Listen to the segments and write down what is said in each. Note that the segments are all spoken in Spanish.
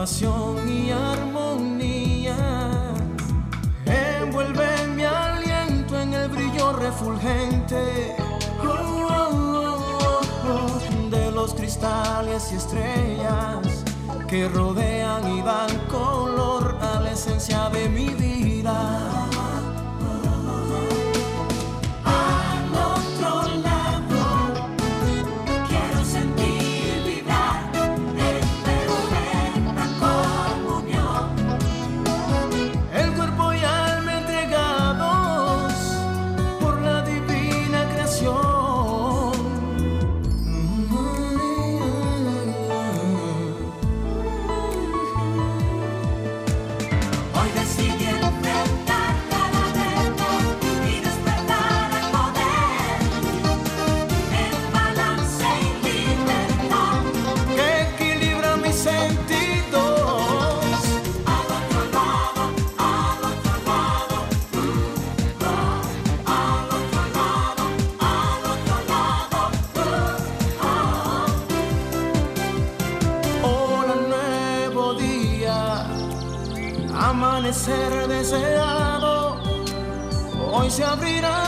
pasión y armonía. Envuelve mi aliento en el brillo refulgente oh, oh, de los cristales y estrellas que rodean y dan color a la esencia de mi vida. Hoy se abrirán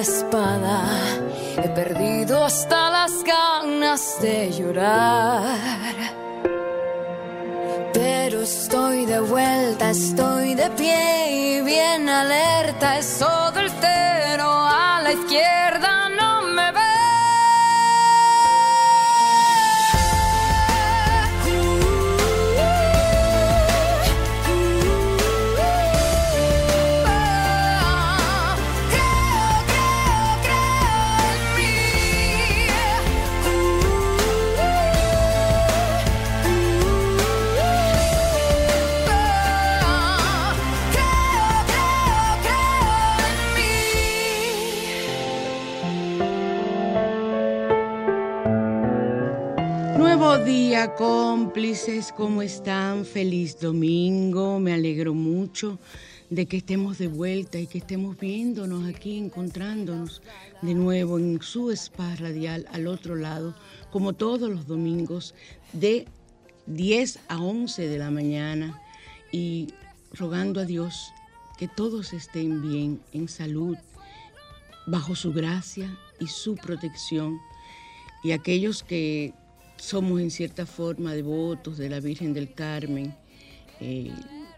espada. He perdido hasta las ganas de llorar. Pero estoy de vuelta, estoy de pie y bien alerta. ¿Cómo están? Feliz domingo, me alegro mucho de que estemos de vuelta y que estemos viéndonos aquí, encontrándonos de nuevo en su spa radial al otro lado, como todos los domingos, de 10 a 11 de la mañana y rogando a Dios que todos estén bien, en salud, bajo su gracia y su protección. Y aquellos que somos en cierta forma devotos de la Virgen del Carmen. Eh,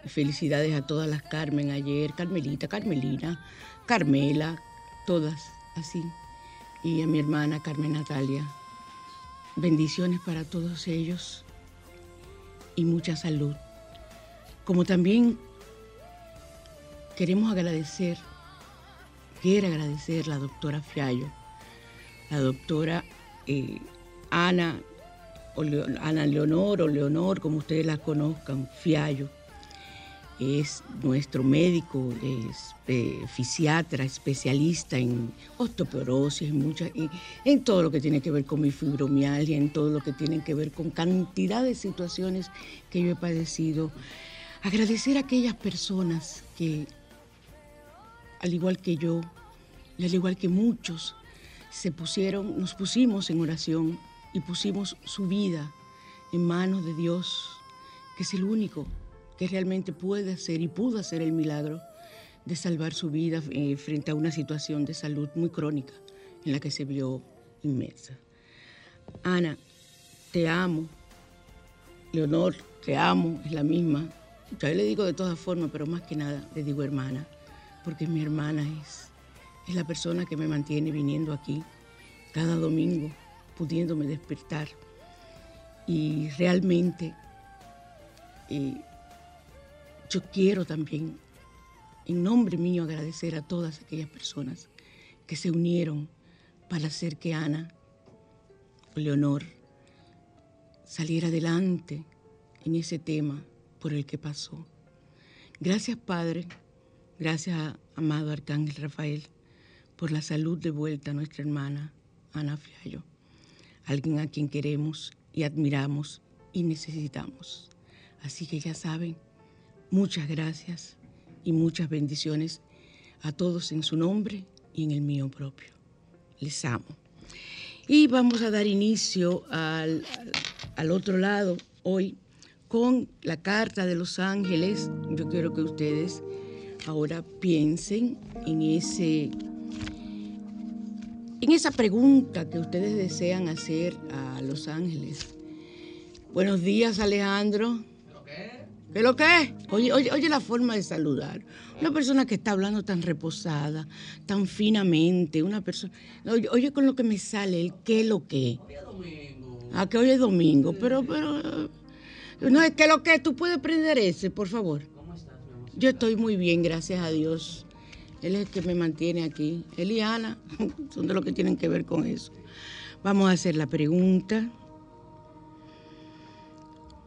felicidades a todas las Carmen ayer, Carmelita, Carmelina, Carmela, todas así. Y a mi hermana Carmen Natalia. Bendiciones para todos ellos y mucha salud. Como también queremos agradecer, quiero agradecer a la doctora Fiallo, la doctora eh, Ana Ana Leonor o Leonor, como ustedes la conozcan, Fiallo, es nuestro médico, es eh, fisiatra, especialista en osteoporosis, en, en todo lo que tiene que ver con mi fibromialgia, en todo lo que tiene que ver con cantidad de situaciones que yo he padecido. Agradecer a aquellas personas que, al igual que yo, al igual que muchos, se pusieron, nos pusimos en oración y pusimos su vida en manos de Dios, que es el único que realmente puede hacer y pudo hacer el milagro de salvar su vida eh, frente a una situación de salud muy crónica en la que se vio inmersa. Ana, te amo. Leonor, te amo, es la misma. Yo le digo de todas formas, pero más que nada le digo hermana, porque mi hermana es, es la persona que me mantiene viniendo aquí cada domingo pudiéndome despertar. Y realmente eh, yo quiero también en nombre mío agradecer a todas aquellas personas que se unieron para hacer que Ana Leonor saliera adelante en ese tema por el que pasó. Gracias Padre, gracias amado Arcángel Rafael por la salud de vuelta a nuestra hermana Ana Fiallo, alguien a quien queremos y admiramos y necesitamos. Así que ya saben, muchas gracias y muchas bendiciones a todos en su nombre y en el mío propio. Les amo. Y vamos a dar inicio al, al otro lado hoy con la carta de los ángeles. Yo quiero que ustedes ahora piensen en ese en esa pregunta que ustedes desean hacer a los ángeles. Buenos días, Alejandro. ¿Qué lo que es? Oye, oye, oye la forma de saludar. Una persona que está hablando tan reposada, tan finamente, una persona... Oye, oye con lo que me sale, el qué lo que. Hoy es domingo. Ah, que hoy es domingo, pero, pero... No, es que lo que tú puedes prender ese, por favor. ¿Cómo estás, Yo estoy muy bien, gracias a Dios. Él es el que me mantiene aquí. Él y Ana son de los que tienen que ver con eso. Vamos a hacer la pregunta.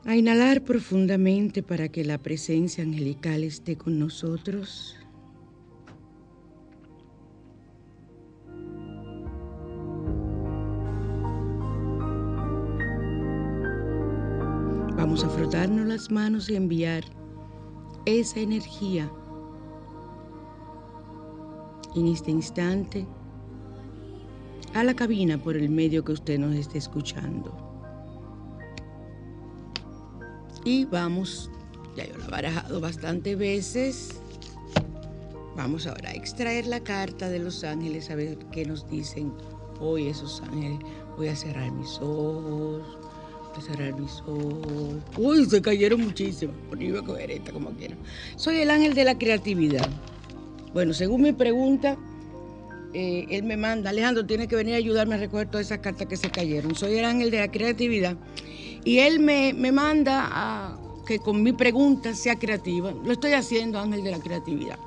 A inhalar profundamente para que la presencia angelical esté con nosotros. Vamos a frotarnos las manos y enviar esa energía en este instante a la cabina por el medio que usted nos esté escuchando. Y vamos, ya yo lo he barajado bastantes veces. Vamos ahora a extraer la carta de los ángeles a ver qué nos dicen hoy esos ángeles. Voy a cerrar mis ojos. Voy a cerrar mis ojos. Uy, se cayeron muchísimo. Iba a coger esta como quiera. Soy el ángel de la creatividad. Bueno, según mi pregunta, eh, él me manda, Alejandro, tiene que venir a ayudarme a recoger todas esas cartas que se cayeron. Soy el ángel de la creatividad. Y él me, manda a que con mi pregunta sea creativa. Lo estoy haciendo, ángel de la creatividad.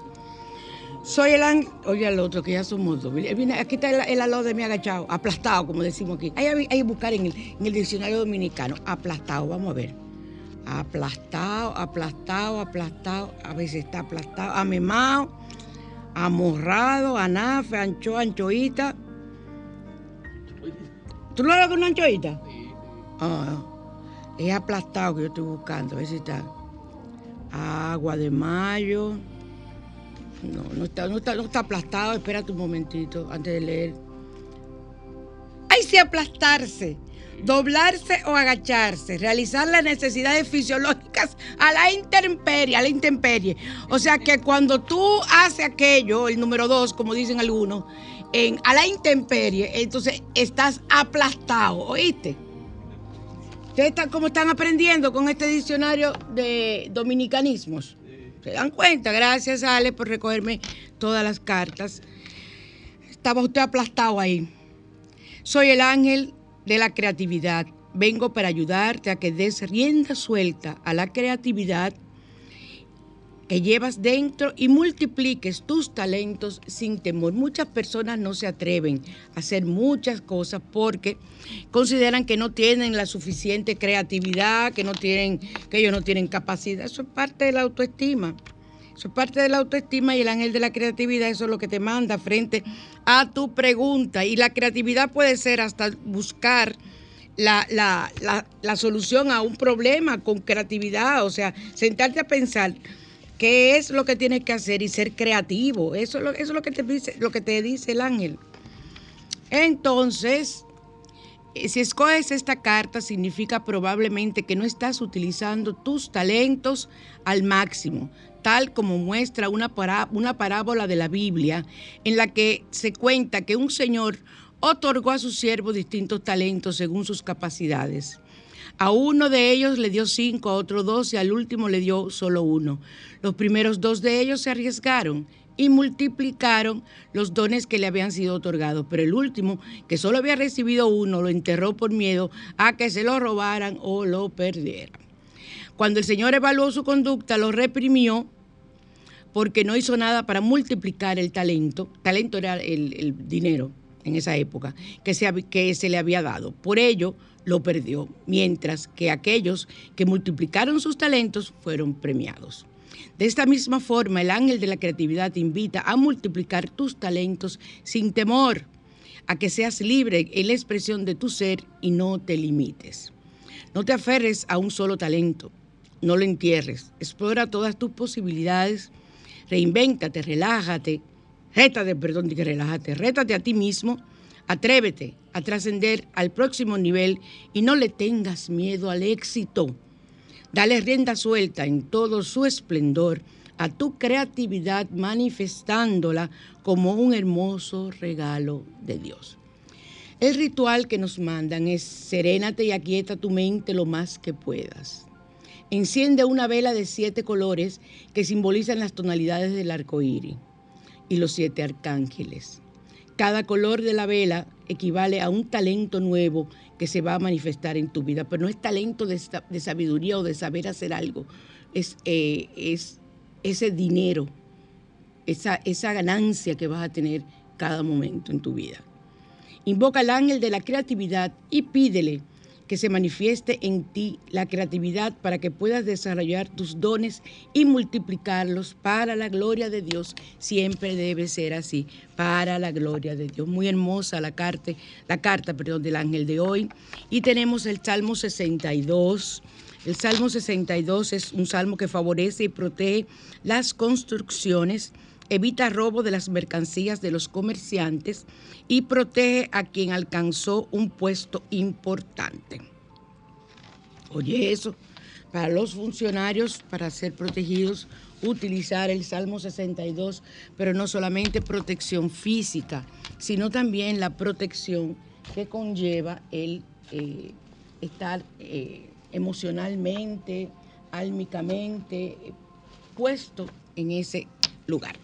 Soy el ángel, oye al otro, que ya somos dos. aquí está el, el de mi agachado, aplastado, como decimos aquí. Hay que buscar en el, en el diccionario dominicano, aplastado, vamos a ver. Aplastado, aplastado, aplastado, a veces está aplastado, amemado amorrado, anafe, ancho, anchoita. ¿Tú lo con una anchoita? Sí. Ah, es aplastado que yo estoy buscando, a ver si está. Agua de mayo. No, no está, no está, no está aplastado. Espérate un momentito antes de leer. ¡Ay, sí, aplastarse! Doblarse o agacharse, realizar las necesidades fisiológicas a la intemperie, a la intemperie. O sea que cuando tú haces aquello, el número dos, como dicen algunos, en, a la intemperie, entonces estás aplastado, ¿oíste? Ustedes están como están aprendiendo con este diccionario de dominicanismos. ¿Se dan cuenta? Gracias, Ale, por recogerme todas las cartas. Estaba usted aplastado ahí. Soy el ángel de la creatividad. Vengo para ayudarte a que des rienda suelta a la creatividad que llevas dentro y multipliques tus talentos sin temor. Muchas personas no se atreven a hacer muchas cosas porque consideran que no tienen la suficiente creatividad, que no tienen que ellos no tienen capacidad. Eso es parte de la autoestima. Eso es parte de la autoestima y el ángel de la creatividad, eso es lo que te manda frente a tu pregunta. Y la creatividad puede ser hasta buscar la, solución a un problema con creatividad, o sea, sentarte a pensar qué es lo que tienes que hacer y ser creativo. Eso, eso es lo que, te dice, lo que te dice el ángel. Entonces, eh, si escoges esta carta, significa probablemente que no estás utilizando tus talentos al máximo tal como muestra una, una parábola de la Biblia en la que se cuenta que un señor otorgó a su siervo distintos talentos según sus capacidades. A uno de ellos le dio cinco, a otro dos y al último le dio solo uno. Los primeros dos de ellos se arriesgaron y multiplicaron los dones que le habían sido otorgados, pero el último, que solo había recibido uno, lo enterró por miedo a que se lo robaran o lo perdieran. Cuando el Señor evaluó su conducta, lo reprimió porque no hizo nada para multiplicar el talento. Talento era el, dinero en esa época que se, que se le había dado. Por ello, lo perdió, mientras que aquellos que multiplicaron sus talentos fueron premiados. De esta misma forma, el ángel de la creatividad te invita a multiplicar tus talentos sin temor, a que seas libre en la expresión de tu ser y no te limites. No te aferres a un solo talento, no lo entierres, explora todas tus posibilidades reinvéntate, relájate, rétate, perdón, que relájate, rétate a ti mismo, atrévete a trascender al próximo nivel y no le tengas miedo al éxito. Dale rienda suelta en todo su esplendor a tu creatividad manifestándola como un hermoso regalo de Dios. El ritual que nos mandan es serénate y aquieta tu mente lo más que puedas. Enciende una vela de siete colores que simbolizan las tonalidades del arco iris y los siete arcángeles. Cada color de la vela equivale a un talento nuevo que se va a manifestar en tu vida, pero no es talento de, sabiduría o de saber hacer algo, es, eh, es ese dinero, esa, esa ganancia que vas a tener cada momento en tu vida. Invoca al ángel de la creatividad y pídele que se manifieste en ti la creatividad para que puedas desarrollar tus dones y multiplicarlos para la gloria de Dios. Siempre debe ser así, para la gloria de Dios. Muy hermosa la carta, la carta perdón, del ángel de hoy. Y tenemos el Salmo 62. El Salmo 62 es un salmo que favorece y protege las construcciones evita robo de las mercancías de los comerciantes y protege a quien alcanzó un puesto importante. Oye eso, para los funcionarios, para ser protegidos, utilizar el Salmo 62, pero no solamente protección física, sino también la protección que conlleva el eh, estar eh, emocionalmente, álmicamente puesto en ese lugar.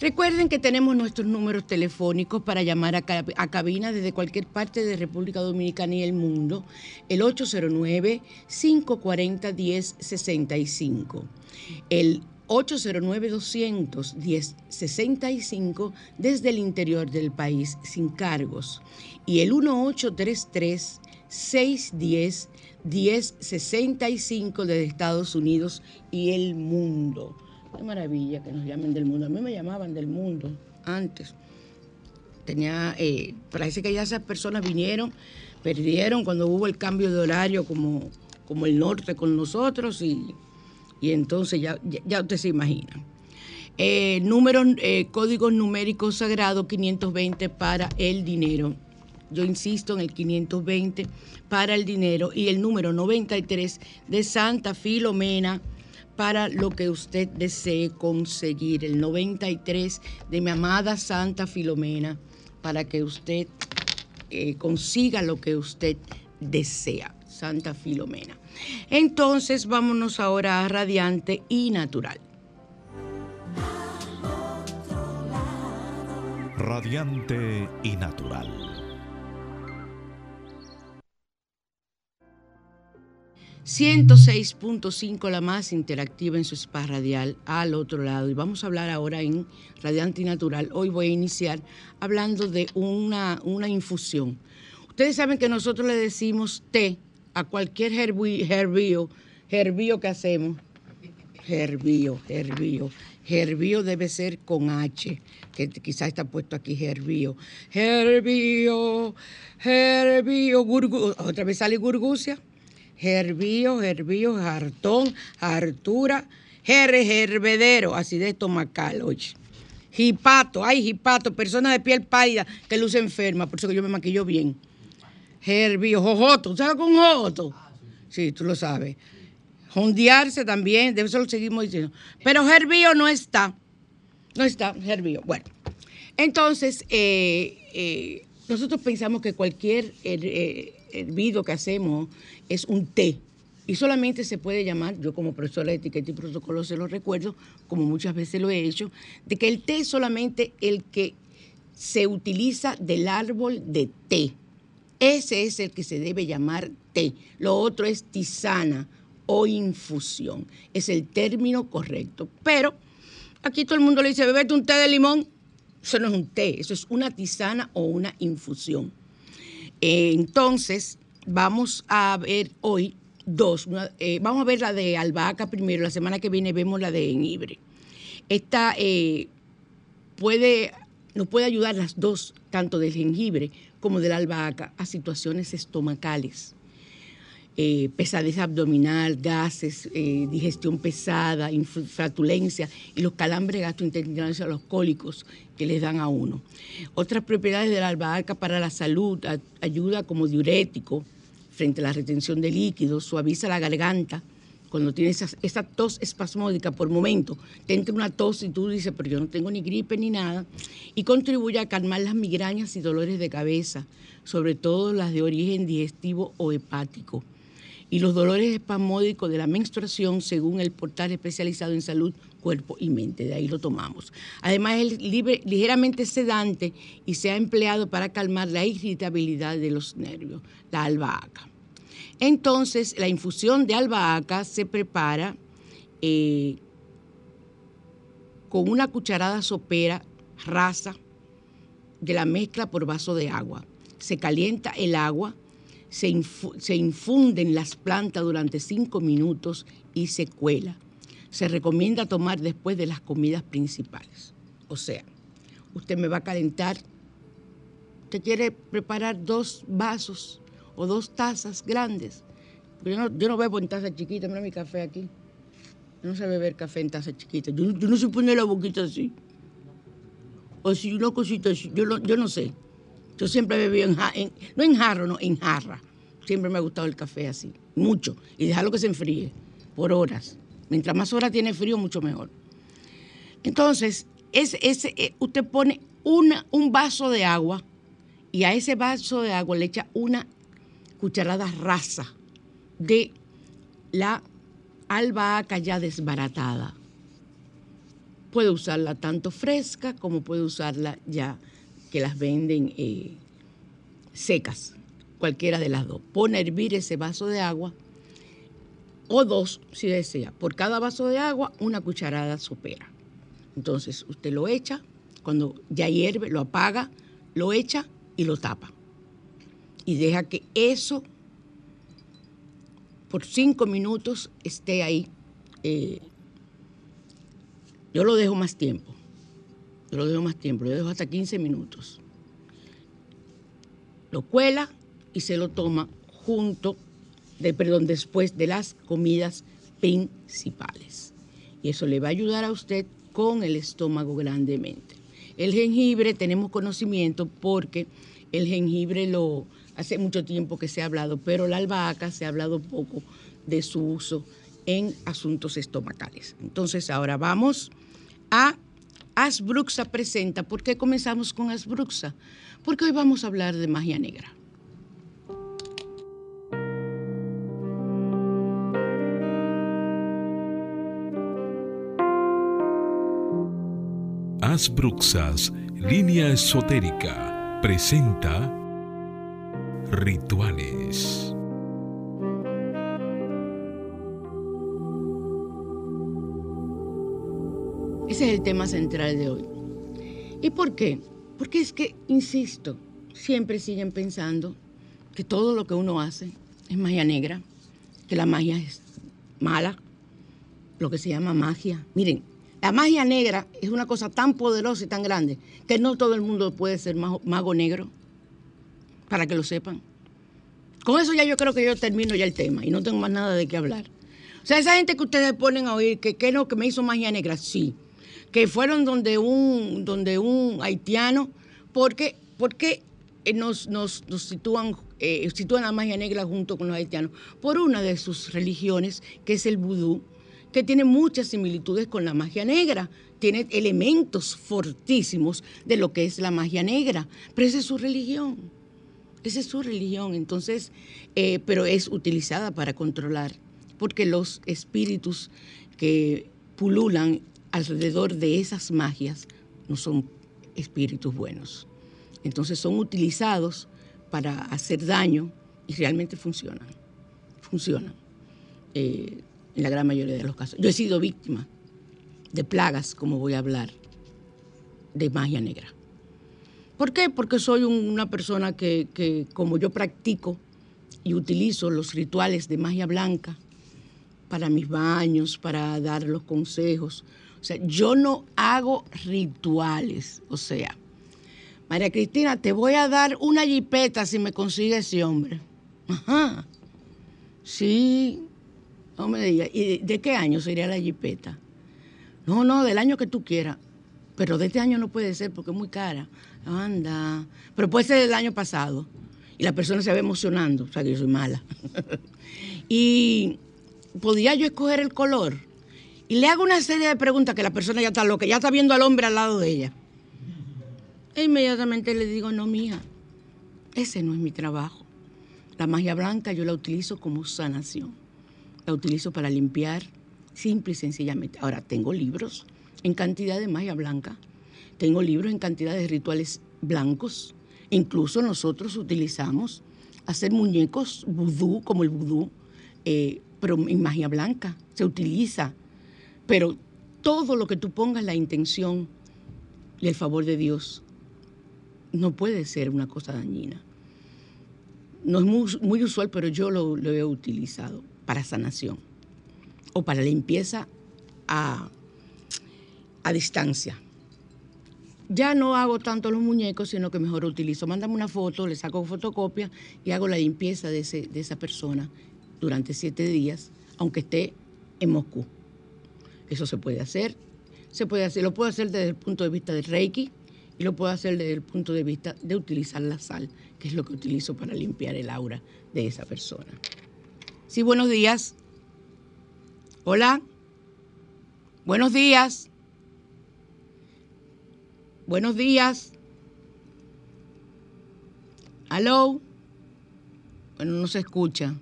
Recuerden que tenemos nuestros números telefónicos para llamar a, cabina desde cualquier parte de República Dominicana y el mundo, el 809-540-1065, el 809-200-1065 desde el interior del país sin cargos y el 1833 610 1065 desde Estados Unidos y el mundo. Qué maravilla que nos llamen del mundo. A mí me llamaban del mundo antes. Tenía, eh, parece que ya esas personas vinieron, perdieron cuando hubo el cambio de horario como, como el norte con nosotros y, entonces ya, ya, usted se imagina. Eh, números, eh, códigos numéricos sagrados 520 para el dinero. Yo insisto en el 520 para el dinero y el número 93 de Santa Filomena para lo que usted desee conseguir. El 93 de mi amada Santa Filomena, para que usted eh, consiga lo que usted desea. Santa Filomena. Entonces vámonos ahora a radiante y natural. Radiante y natural 106.5, la más interactiva en su spa radial, al otro lado. Y vamos a hablar ahora en Radiante Natural. Hoy voy a iniciar hablando de una, una infusión. Ustedes saben que nosotros le decimos té a cualquier herbío, herbío que hacemos. Herbío, herbío. Herbío debe ser con H, que quizás está puesto aquí herbío. Herbío, herbío, otra vez sale gurgucia Gervío, Gervío, Jartón, Artura, Jerre, Gervedero, así de estomacal, oye. Jipato, ay, jipato, persona de piel pálida que luce enferma, por eso que yo me maquillo bien. Gervío, jojoto, ¿sabes con jojoto? Sí, tú lo sabes. Jondearse también, de eso lo seguimos diciendo. Pero Gervío no está. No está, Gervío. Bueno, entonces, eh, eh, nosotros pensamos que cualquier eh, hervido que hacemos es un té. Y solamente se puede llamar, yo como profesora de etiqueta y protocolo se lo recuerdo, como muchas veces lo he hecho, de que el té es solamente el que se utiliza del árbol de té. Ese es el que se debe llamar té. Lo otro es tisana o infusión. Es el término correcto. Pero Aquí todo el mundo le dice, bebete un té de limón. Eso no es un té, eso es una tisana o una infusión. Eh, entonces, vamos a ver hoy dos. Eh, vamos a ver la de albahaca primero, la semana que viene vemos la de jengibre. Esta eh, puede, nos puede ayudar las dos, tanto del jengibre como de la albahaca, a situaciones estomacales. Eh, pesadez abdominal, gases, digestión pesada, flatulencia y los calambres gastrointestinales o los cólicos que les dan a uno. Otras propiedades de la albahaca para la salud, ayuda como diurético, frente a la retención de líquidos, suaviza la garganta. Cuando tienes esa, tos espasmódica por momento, te entra una tos y tú dices, pero yo no tengo ni gripe ni nada, y contribuye a calmar las migrañas y dolores de cabeza, sobre todo las de origen digestivo o hepático y los dolores espasmódicos de la menstruación según el portal especializado en salud, cuerpo y mente. De ahí lo tomamos. Además es ligeramente sedante y se ha empleado para calmar la irritabilidad de los nervios, la albahaca. Entonces, la infusión de albahaca se prepara eh, con una cucharada sopera rasa de la mezcla por vaso de agua. Se calienta el agua se, infunden las plantas durante cinco minutos y se cuela. Se recomienda tomar después de las comidas principales. O sea, usted me va a calentar, usted quiere preparar dos vasos o dos tazas grandes. Yo no, yo no bebo en taza chiquita, mira mi café aquí. no sé beber café en taza chiquita. Yo, no sé poner la boquita así. O si una cosita así, yo no, yo no sé. Yo siempre bebí en, en, no en jarro, no, en jarra. Siempre me ha gustado el café así, mucho. Y dejarlo que se enfríe por horas. Mientras más horas tiene frío, mucho mejor. Entonces, eh, usted pone un vaso de agua y a ese vaso de agua le echa una cucharada rasa de la albahaca ya desbaratada. Puede usarla tanto fresca como puede usarla ya que las venden eh, secas, cualquiera de las dos. Pone a hervir ese vaso de agua o dos si desea. Por cada vaso de agua, una cucharada sopera. Entonces usted lo echa, cuando ya hierve, lo apaga, lo echa y lo tapa. Y deja que eso por cinco minutos esté ahí. Eh, yo lo dejo más tiempo. Lo dejo más tiempo, lo dejo hasta 15 minutos. Lo cuela y se lo toma junto, de, perdón, después de las comidas principales. Y eso le va a ayudar a usted con el estómago grandemente. El jengibre tenemos conocimiento porque el jengibre lo hace mucho tiempo que se ha hablado, pero la albahaca se ha hablado poco de su uso en asuntos estomacales. Entonces ahora vamos a Asbruxa presenta. ¿Por qué comenzamos con Asbruxa? Porque hoy vamos a hablar de magia negra. Asbruxas, línea esotérica, presenta Rituales. Ese es el tema central de hoy. ¿Y por qué? Porque es que, insisto, siempre siguen pensando que todo lo que uno hace es magia negra, que la magia es mala, lo que se llama magia. Miren, la magia negra es una cosa tan poderosa y tan grande que no todo el mundo puede ser mago, negro, para que lo sepan. Con eso ya yo creo que yo termino ya el tema y no tengo más nada de qué hablar. O sea, esa gente que ustedes ponen a oír que, no, que me hizo magia negra, sí que fueron donde un, donde un haitiano, porque, porque nos, nos, sitúan, eh, sitúan la magia negra junto con los haitianos, por una de sus religiones, que es el vudú, que tiene muchas similitudes con la magia negra, tiene elementos fortísimos de lo que es la magia negra, pero esa es su religión, esa es su religión, entonces, eh, pero es utilizada para controlar, porque los espíritus que pululan alrededor de esas magias no son espíritus buenos. Entonces son utilizados para hacer daño y realmente funcionan. Funcionan. Eh, en la gran mayoría de los casos. Yo he sido víctima de plagas, como voy a hablar, de magia negra. ¿Por qué? Porque soy una persona que, que, como yo practico y utilizo los rituales de magia blanca para mis baños, para dar los consejos. O sea, yo no hago rituales. O sea, María Cristina, te voy a dar una jipeta si me consigue ese hombre. Ajá. Sí, no me digas. ¿Y de qué año sería la jipeta? No, no, del año que tú quieras. Pero de este año no puede ser porque es muy cara. Anda. Pero puede ser del año pasado. Y la persona se va emocionando. O sea, que yo soy mala. y podía yo escoger el color. Y le hago una serie de preguntas que la persona ya está loca, ya está viendo al hombre al lado de ella. E inmediatamente le digo, no, mía, ese no es mi trabajo. La magia blanca yo la utilizo como sanación. La utilizo para limpiar, simple y sencillamente. Ahora, tengo libros en cantidad de magia blanca. Tengo libros en cantidad de rituales blancos. Incluso nosotros utilizamos hacer muñecos vudú, como el vudú, eh, pero en magia blanca. Se utiliza. Pero todo lo que tú pongas la intención y el favor de Dios no puede ser una cosa dañina. No es muy, usual, pero yo lo, he utilizado para sanación o para limpieza a, a distancia. Ya no hago tanto los muñecos, sino que mejor utilizo. Mándame una foto, le saco fotocopia y hago la limpieza de, ese, de esa persona durante siete días, aunque esté en Moscú. Eso se puede hacer. Se puede hacer, lo puedo hacer desde el punto de vista del Reiki, y lo puedo hacer desde el punto de vista de utilizar la sal, que es lo que utilizo para limpiar el aura de esa persona. Sí, buenos días. Hola. Buenos días. Buenos días. Hello. Bueno, no se escucha.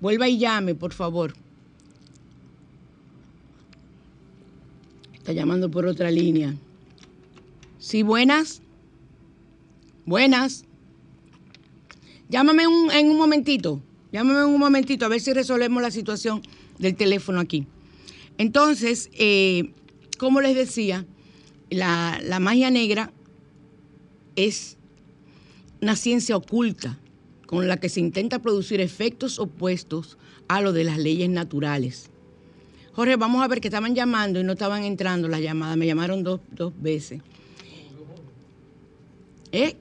Vuelva y llame, por favor. Está llamando por otra línea. Sí, buenas. Buenas. Llámame en un momentito. Llámame en un momentito a ver si resolvemos la situación del teléfono aquí. Entonces, eh, como les decía, la, la magia negra es una ciencia oculta con la que se intenta producir efectos opuestos a lo de las leyes naturales. Jorge, vamos a ver que estaban llamando y no estaban entrando las llamadas. Me llamaron dos, dos veces. ¿Eh?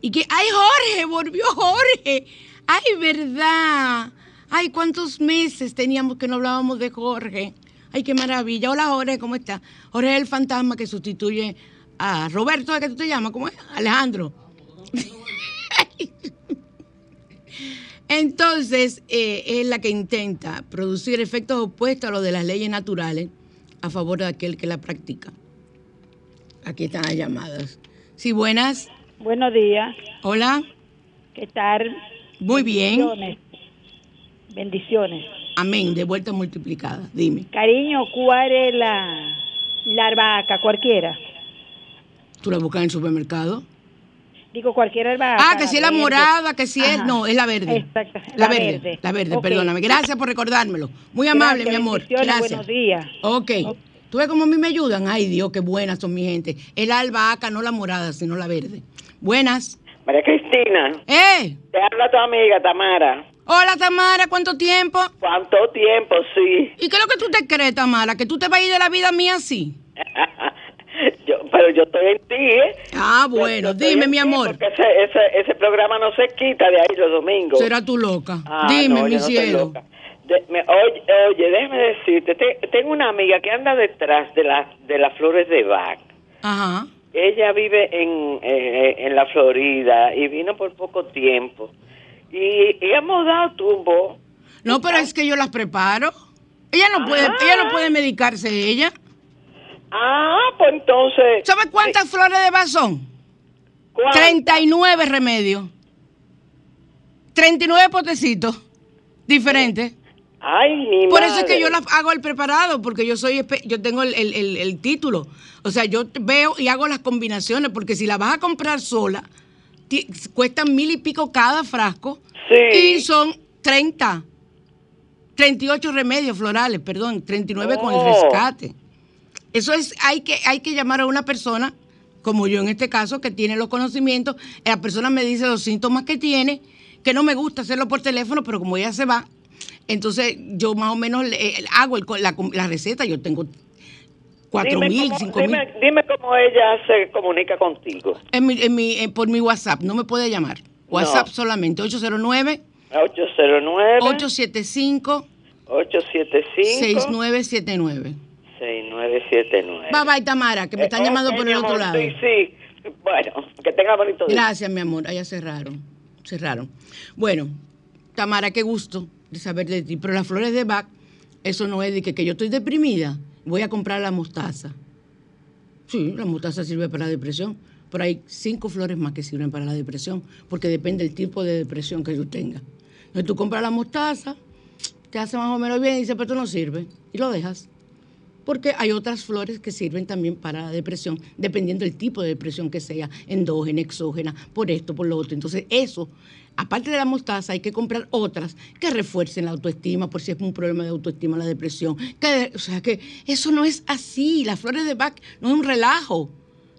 Y que, ay Jorge, volvió Jorge. Ay, verdad. Ay, cuántos meses teníamos que no hablábamos de Jorge. Ay, qué maravilla. Hola Jorge, ¿cómo está? Jorge es el fantasma que sustituye a Roberto, ¿de qué tú te llamas? ¿Cómo es? Alejandro. Entonces, eh, es la que intenta producir efectos opuestos a los de las leyes naturales a favor de aquel que la practica. Aquí están las llamadas. Sí, buenas. Buenos días. Hola. ¿Qué tal? Muy bien. Bendiciones. Amén, de vuelta multiplicada. Dime. Cariño, ¿cuál es la, la albahaca? Cualquiera. ¿Tú la buscas en el supermercado? Digo, cualquier albahaca. Ah, que si es la morada, que si es. No, es la verde. Exacto. La, verde, La verde, perdóname. Gracias por recordármelo. Muy amable, mi amor. Gracias. Buenos días. Ok. ¿Tú ves cómo a mí me ayudan? Ay, Dios, qué buenas son mi gente. El albahaca, no la morada, sino la verde. Buenas. María Cristina. ¿Eh? Te habla tu amiga Tamara. Hola, Tamara, ¿cuánto tiempo? ¿Cuánto tiempo, sí? ¿Y qué es lo que tú te crees, Tamara? ¿Que tú te vas a ir de la vida mía así? pero yo estoy en ti, ¿eh? Ah, bueno, dime, mi amor. Porque ese, ese, programa no se quita de ahí los domingos. Será tú loca. Ah, dime, mi cielo oye, déjame decirte, tengo una amiga que anda detrás de, las de las flores de Bach. Ajá. Ella vive en, eh, en la Florida y vino por poco tiempo. Y, hemos dado tumbo. No, pero es que yo las preparo. Ella no puede, ella no puede medicarse ella. Ah, pues entonces. ¿Sabe cuántas flores de Bach son? 39 remedios. 39 potecitos diferentes. Ay, Por eso es que yo la hago el preparado, porque yo soy yo tengo el, título. O sea, yo veo y hago las combinaciones, porque si la vas a comprar sola, cuestan mil y pico cada frasco sí. y son 30. 38 remedios florales, perdón, 39 con el Oh. rescate. Eso es, hay que, hay que llamar a una persona, como yo en este caso, que tiene los conocimientos. La persona me dice los síntomas que tiene, que no me gusta hacerlo por teléfono, pero como ella se va, entonces yo más o menos le- eh, hago el la, la receta. Yo tengo cuatro mil, cinco mil. dime, dime cómo ella se comunica contigo. En mi, en mi- eh, por mi WhatsApp, no me puede llamar. WhatsApp No. solamente, 809 809 875 875 6979. 6979. Bye bye, Tamara, que me están Eh, llamando ok, por el otro amor, lado. Sí, sí. Bueno, que tenga bonito día. Gracias, mi amor. Allá cerraron. Cerraron. Bueno, Tamara, qué gusto de saber de ti. Pero las flores de Bach, eso no es de que, que yo estoy deprimida. Voy a comprar la mostaza. Sí, la mostaza sirve para la depresión. Pero hay cinco flores más que sirven para la depresión, porque depende del tipo de depresión que tú tengas. Entonces tú compras la mostaza, te hace más o menos bien y dices, pero esto no sirve. Y lo dejas. Porque hay otras flores que sirven también para la depresión, dependiendo del tipo de depresión que sea, endógena, exógena, por esto, por lo otro. Entonces, eso, aparte de la mostaza, hay que comprar otras que refuercen la autoestima, por si es un problema de autoestima la depresión. O sea, que eso no es así. Las flores de Bach no es un relajo,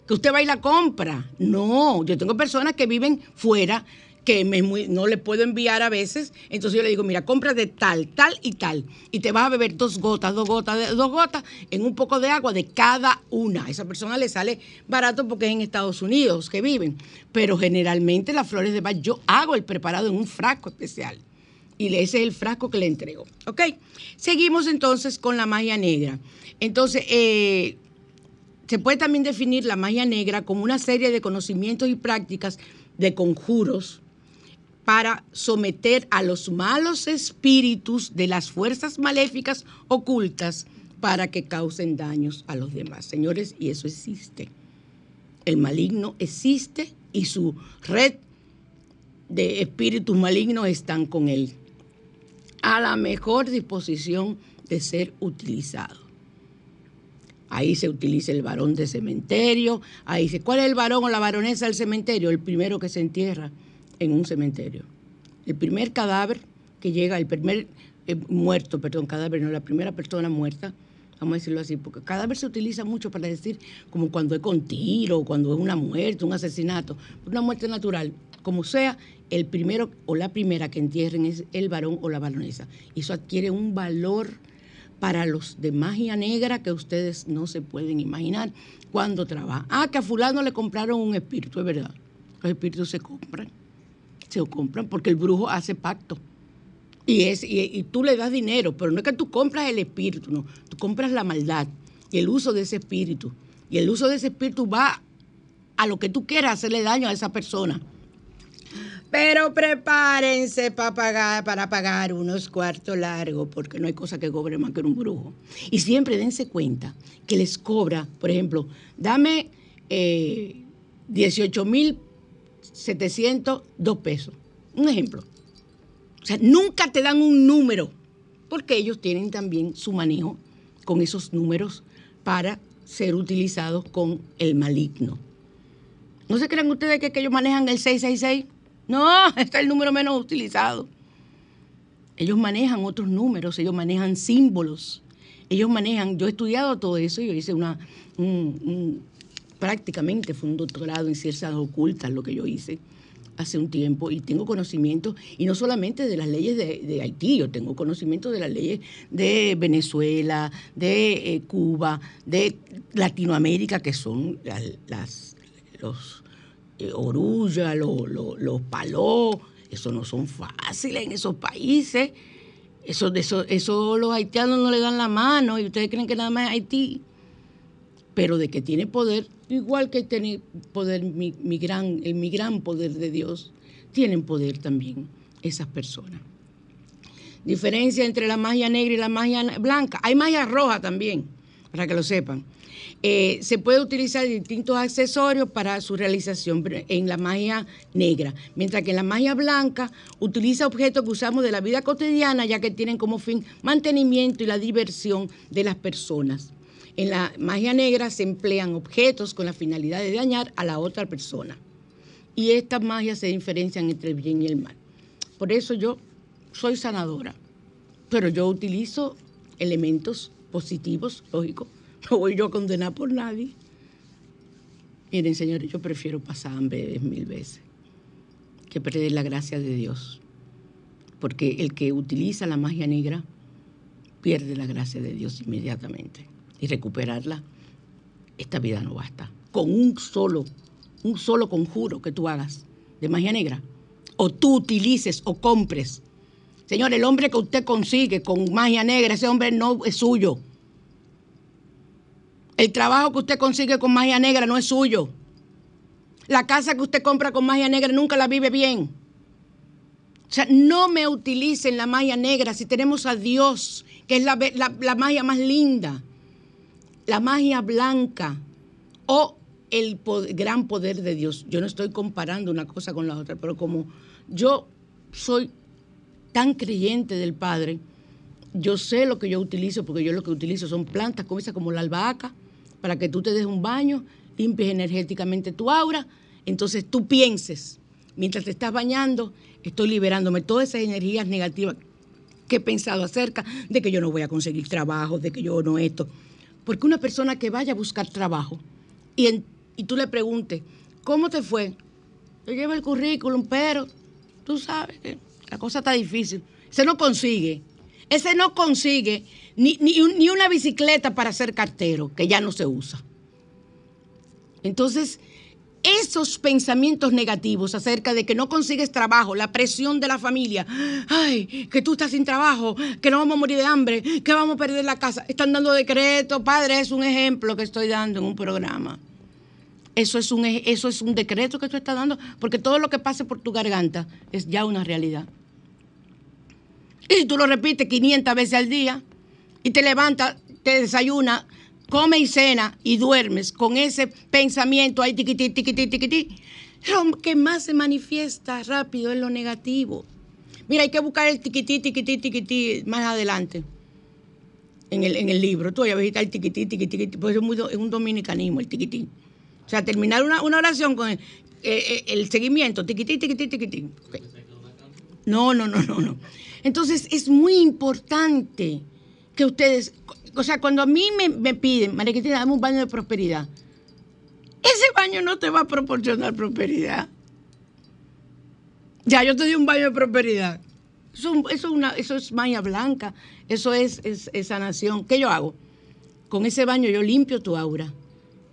que usted va y la compra. No, yo tengo personas que viven fuera que no le puedo enviar a veces, entonces yo le digo, mira, compra de tal, tal y tal, y te vas a beber dos gotas, dos gotas, dos gotas en un poco de agua de cada una. A esa persona le sale barato porque es en Estados Unidos que viven, pero generalmente las flores de Bach, yo hago el preparado en un frasco especial. Y ese es el frasco que le entrego. ¿Ok? Seguimos entonces con la magia negra. Entonces, eh, se puede también definir la magia negra como una serie de conocimientos y prácticas de conjuros para someter a los malos espíritus de las fuerzas maléficas ocultas para que causen daños a los demás. Señores, y eso existe. El maligno existe y su red de espíritus malignos están con él a la mejor disposición de ser utilizado. Ahí se utiliza el varón de cementerio. Ahí dice, ¿cuál es el varón o la varonesa del cementerio? El primero que se entierra en un cementerio. El primer cadáver que llega, el primer eh, muerto, perdón, cadáver, no, la primera persona muerta, vamos a decirlo así, porque cadáver se utiliza mucho para decir como cuando es con tiro, cuando es una muerte, un asesinato, una muerte natural, como sea, el primero o la primera que entierren es el varón o la varonesa. Y eso adquiere un valor para los de magia negra que ustedes no se pueden imaginar cuando trabajan. Ah, que a fulano le compraron un espíritu, es verdad. Los espíritus se compran, se compran porque el brujo hace pacto. Y, es, y, tú le das dinero, pero no es que tú compras el espíritu, no, tú compras la maldad y el uso de ese espíritu. Y el uso de ese espíritu va a lo que tú quieras hacerle daño a esa persona. Pero prepárense para pagar, para pagar unos cuartos largos, porque no hay cosa que cobre más que un brujo. Y siempre dense cuenta que les cobra, por ejemplo, dame eh, 18.702 pesos. Un ejemplo. O sea, nunca te dan un número, porque ellos tienen también su manejo con esos números para ser utilizados con el maligno. ¿No se creen ustedes que, ellos manejan el 666? No, este es el número menos utilizado. Ellos manejan otros números, ellos manejan símbolos, ellos manejan, yo he estudiado todo eso, yo hice una, un- un- prácticamente fue un doctorado en ciencias ocultas lo que yo hice hace un tiempo y tengo conocimiento, y no solamente de las leyes de, Haití, yo tengo conocimiento de las leyes de Venezuela, de eh, Cuba, de Latinoamérica, que son las, las- los eh, los, los, los Paló, eso no son fáciles en esos países. Eso, eso, eso los haitianos no le dan la mano y ustedes creen que nada más es Haití. Pero de que tiene poder, igual que tiene poder mi, gran, el mi gran poder de Dios, tienen poder también esas personas. Diferencia entre la magia negra y la magia blanca. Hay magia roja también, para que lo sepan. Eh, se puede utilizar distintos accesorios para su realización en la magia negra, mientras que en la magia blanca utiliza objetos que usamos de la vida cotidiana, ya que tienen como fin mantenimiento y la diversión de las personas. En la magia negra se emplean objetos con la finalidad de dañar a la otra persona. Y estas magias se diferencian entre el bien y el mal. Por eso yo soy sanadora. Pero yo utilizo elementos positivos, lógico. No voy yo a condenar por nadie. Miren, señores, yo prefiero pasar hambre mil veces que perder la gracia de Dios. Porque el que utiliza la magia negra pierde la gracia de Dios inmediatamente. Y recuperarla, esta vida no basta. Con un solo, un solo conjuro que tú hagas de magia negra, o tú utilices o compres. Señor, el hombre que usted consigue con magia negra, ese hombre no es suyo. El trabajo que usted consigue con magia negra no es suyo. La casa que usted compra con magia negra nunca la vive bien. O sea, no me utilicen la magia negra si tenemos a Dios, que es la, la magia más linda, la magia blanca o el gran poder de Dios. Yo no estoy comparando una cosa con la otra, pero como yo soy tan creyente del Padre, yo sé lo que yo utilizo, porque yo lo que utilizo son plantas como como la albahaca, para que tú te des un baño, limpies energéticamente tu aura, entonces tú pienses, mientras te estás bañando, estoy liberándome todas esas energías negativas que he pensado acerca de que yo no voy a conseguir trabajo, de que yo no esto. Porque una persona que vaya a buscar trabajo y, tú le preguntes, ¿cómo te fue? Yo llevo el currículum, pero tú sabes que la cosa está difícil. Ese no consigue. Ese no consigue ni, ni, una bicicleta para ser cartero, que ya no se usa. Entonces, esos pensamientos negativos acerca de que no consigues trabajo, la presión de la familia, ay, que tú estás sin trabajo, que no vamos a morir de hambre, que vamos a perder la casa, están dando decreto, padre, es un ejemplo que estoy dando en un programa. Eso es un, eso es un decreto que tú estás dando, porque todo lo que pase por tu garganta es ya una realidad. Y tú lo repites 500 veces al día y te levantas, te desayunas, come y cena y duermes con ese pensamiento ahí tiquití, tiquití, tiquití, lo que más se manifiesta rápido es lo negativo. Mira, hay que buscar el tiquití, tiquití, tiquití más adelante en el, en el libro. Tú ya ves el tiquití, tiquití, tiquití, pues es, un dominicanismo el tiquití. O sea, terminar una, oración con el, eh, eh, seguimiento, tiquití, tiquití, tiquití. No, no, no, no, no. Entonces es muy importante que ustedes, o sea, cuando a mí me, piden, María Cristina, dame un baño de prosperidad, ese baño no te va a proporcionar prosperidad. Ya, yo te di un baño de prosperidad. Eso, es magia blanca, eso es, es, es sanación. ¿Qué yo hago? Con ese baño yo limpio tu aura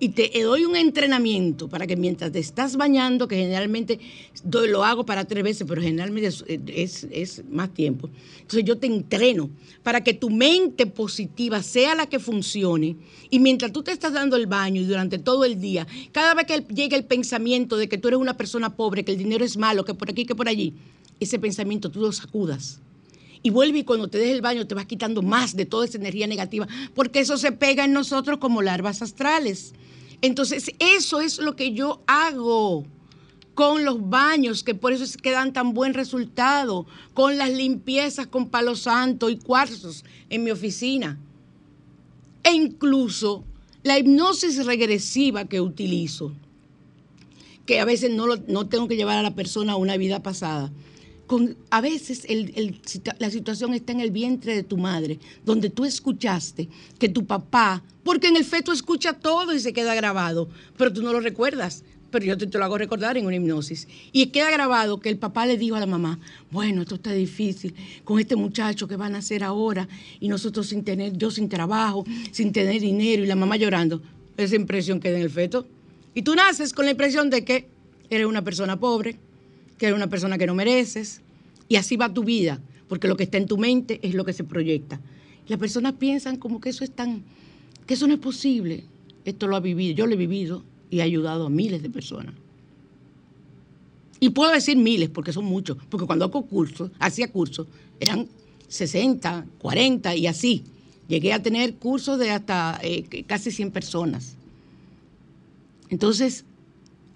y te doy un entrenamiento para que mientras te estás bañando, que generalmente lo hago para tres veces, pero generalmente es, más tiempo. Entonces yo te entreno para que tu mente positiva sea la que funcione y mientras tú te estás dando el baño y durante todo el día, cada vez que llegue el pensamiento de que tú eres una persona pobre, que el dinero es malo, que por aquí, que por allí, ese pensamiento tú lo sacudas y vuelve y cuando te des el baño te vas quitando más de toda esa energía negativa, porque eso se pega en nosotros como larvas astrales. Entonces, eso es lo que yo hago con los baños, que por eso es que dan tan buen resultado, con las limpiezas con palo santo y cuarzos en mi oficina. E incluso la hipnosis regresiva que utilizo, que a veces no, no tengo que llevar a la persona a una vida pasada, a veces la situación está en el vientre de tu madre, donde tú escuchaste que tu papá, porque en el feto escucha todo y se queda grabado, pero tú no lo recuerdas. Pero yo te, lo hago recordar en una hipnosis. Y queda grabado que el papá le dijo a la mamá, bueno, esto está difícil con este muchacho que van a hacer ahora y nosotros sin tener, yo sin trabajo, sin tener dinero y la mamá llorando. Esa impresión queda en el feto. Y tú naces con la impresión de que eres una persona pobre, que eres una persona que no mereces, y así va tu vida, porque lo que está en tu mente es lo que se proyecta. Las personas piensan como que eso es tan, que eso no es posible. Esto lo ha vivido, yo lo he vivido y he ayudado a miles de personas. Y puedo decir miles porque son muchos, porque cuando hago cursos, hacía cursos, eran 60, 40 y así. Llegué a tener cursos de hasta eh, casi 100 personas. Entonces,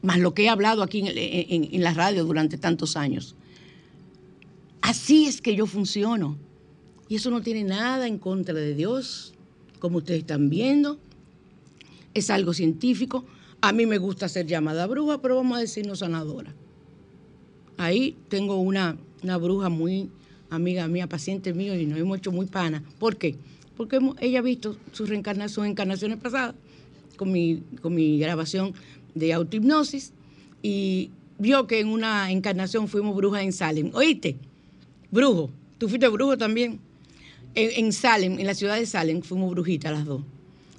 más lo que he hablado aquí en, la radio durante tantos años. Así es que yo funciono. Y eso no tiene nada en contra de Dios, como ustedes están viendo. Es algo científico. A mí me gusta ser llamada bruja, pero vamos a decirnos sanadora. Ahí tengo una, una bruja muy amiga mía, paciente mío, y nos hemos hecho muy pana. ¿Por qué? Porque ella ha visto sus reencarnaciones, encarnaciones pasadas con mi, con mi grabación de autohipnosis y vio que en una encarnación fuimos brujas en Salem. ¿Oíste? Brujo. Tú fuiste brujo también. En, en Salem, en la ciudad de Salem, fuimos brujitas las dos.